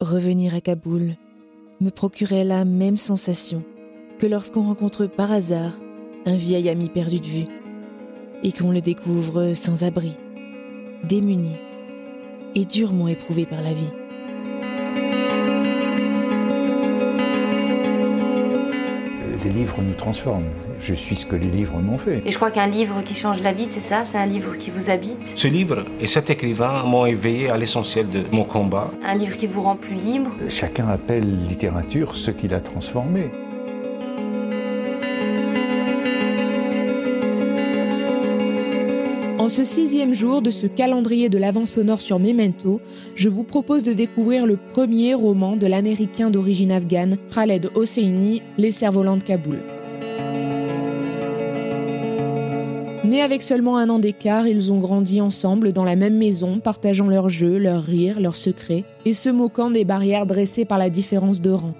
Revenir à Kaboul me procurait la même sensation que lorsqu'on rencontre par hasard un vieil ami perdu de vue et qu'on le découvre sans abri, démuni et durement éprouvé par la vie. Les livres nous transforment. Je suis ce que les livres m'ont fait. Et je crois qu'un livre qui change la vie, c'est ça, c'est un livre qui vous habite, Ce livre et cet écrivain m'ont éveillé à l'essentiel de mon combat. un livre qui vous rend plus libre. Chacun appelle littérature ce qu'il a transformé. En ce sixième jour de ce calendrier de l'avant sonore sur Memento, je vous propose de découvrir le premier roman de l'américain d'origine afghane Khaled Hosseini, Les cerfs-volants de Kaboul. Nés avec seulement un an d'écart, ils ont grandi ensemble dans la même maison, partageant leurs jeux, leurs rires, leurs secrets, et se moquant des barrières dressées par la différence de rang.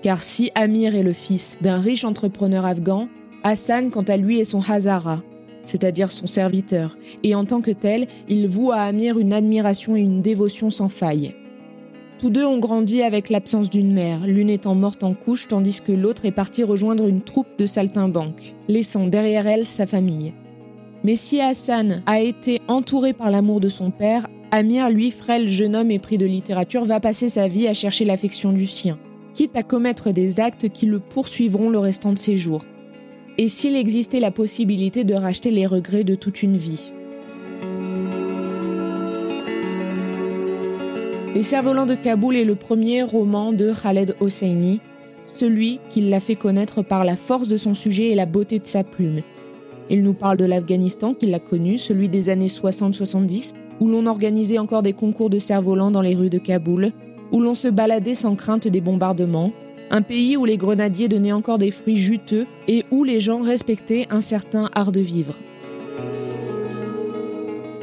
Car si Amir est le fils d'un riche entrepreneur afghan, Hassan, quant à lui, est son Hazara, c'est-à-dire son serviteur, et en tant que tel, il voue à Amir une admiration et une dévotion sans faille. Tous deux ont grandi avec l'absence d'une mère, l'une étant morte en couche tandis que l'autre est partie rejoindre une troupe de saltimbanques, laissant derrière elle sa famille. Mais si Hassan a été entouré par l'amour de son père, Amir, lui, frêle jeune homme épris de littérature, va passer sa vie à chercher l'affection du sien, quitte à commettre des actes qui le poursuivront le restant de ses jours. Et s'il existait la possibilité de racheter les regrets de toute une vie Les cerfs-volants de Kaboul est le premier roman de Khaled Hosseini, celui qui l'a fait connaître par la force de son sujet et la beauté de sa plume. Il nous parle de l'Afghanistan qu'il a connu, celui des années 60-70, où l'on organisait encore des concours de cerfs-volants dans les rues de Kaboul, où l'on se baladait sans crainte des bombardements, un pays où les grenadiers donnaient encore des fruits juteux et où les gens respectaient un certain art de vivre.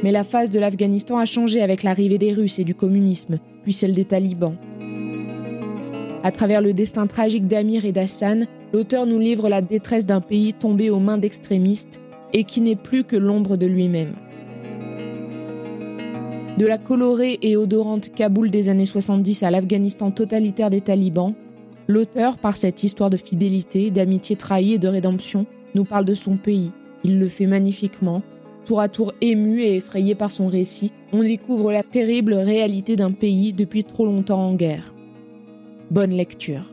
Mais la phase de l'Afghanistan a changé avec l'arrivée des Russes et du communisme, puis celle des talibans. À travers le destin tragique d'Amir et d'Hassan, l'auteur nous livre la détresse d'un pays tombé aux mains d'extrémistes et qui n'est plus que l'ombre de lui-même. De la colorée et odorante Kaboul des années 70 à l'Afghanistan totalitaire des talibans, l'auteur, par cette histoire de fidélité, d'amitié trahie et de rédemption, nous parle de son pays. Il le fait magnifiquement. Tour à tour ému et effrayé par son récit, on découvre la terrible réalité d'un pays depuis trop longtemps en guerre. Bonne lecture.